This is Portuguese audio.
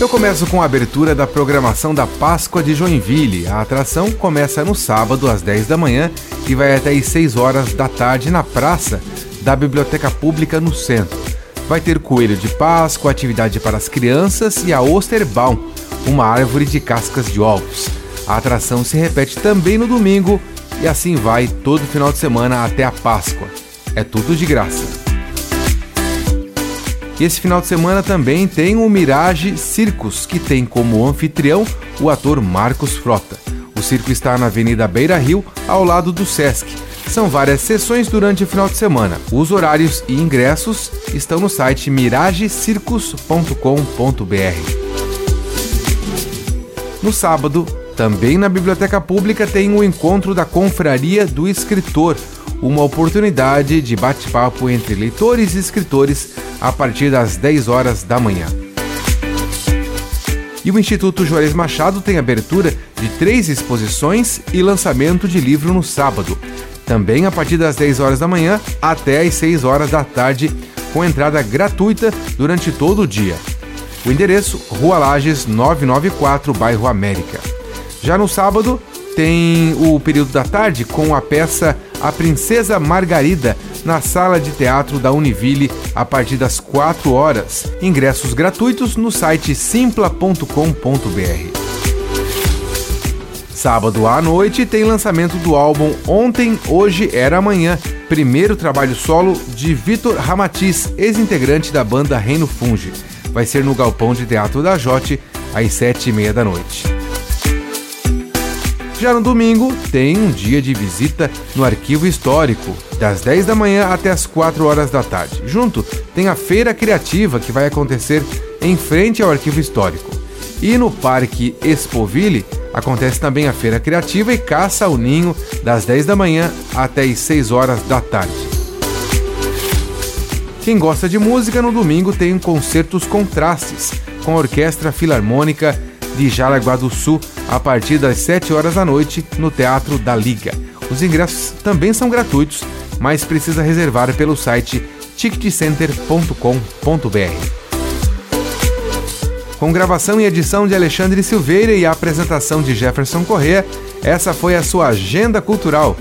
Eu começo com a abertura da programação da Páscoa de Joinville. A atração começa no sábado às 10 da manhã e vai até às 6 horas da tarde na praça da Biblioteca Pública no centro. Vai ter coelho de Páscoa, atividade para as crianças e a Osterbaum, uma árvore de cascas de ovos. A atração se repete também no domingo e assim vai todo final de semana até a Páscoa. É tudo de graça. E esse final de semana também tem o Mirage Circus, que tem como anfitrião o ator Marcos Frota. O circo está na Avenida Beira Rio, ao lado do Sesc. São várias sessões durante o final de semana. Os horários e ingressos estão no site miragecircus.com.br. No sábado, também na Biblioteca Pública tem o encontro da Confraria do Escritor, uma oportunidade de bate-papo entre leitores e escritores a partir das 10 horas da manhã. E o Instituto Juarez Machado tem abertura de três exposições e lançamento de livro no sábado, também a partir das 10 horas da manhã até as 6 horas da tarde, com entrada gratuita durante todo o dia. O endereço: Rua Lages 994, bairro América. Já no sábado, tem o período da tarde com a peça A Princesa Margarida na sala de teatro da Univille a partir das 4 horas. Ingressos gratuitos no site simpla.com.br. Sábado à noite tem lançamento do álbum Ontem, Hoje Era Amanhã, primeiro trabalho solo de Vitor Ramatiz, ex-integrante da banda Reino Funge. Vai ser no Galpão de Teatro da Jote, às sete e meia da noite. Já no domingo, tem um dia de visita no Arquivo Histórico, das 10 da manhã até as 4 horas da tarde. Junto, tem a Feira Criativa, que vai acontecer em frente ao Arquivo Histórico. E no Parque Expoville, acontece também a Feira Criativa e Caça ao Ninho, das 10 da manhã até as 6 horas da tarde. Quem gosta de música, no domingo tem concertos contrastes, com a Orquestra Filarmônica de Jaraguá do Sul a partir das 7 horas da noite no Teatro da Liga. Os ingressos também são gratuitos, mas precisa reservar pelo site ticketcenter.com.br. Com gravação e edição de Alexandre Silveira e a apresentação de Jefferson Correa, essa foi a sua agenda cultural.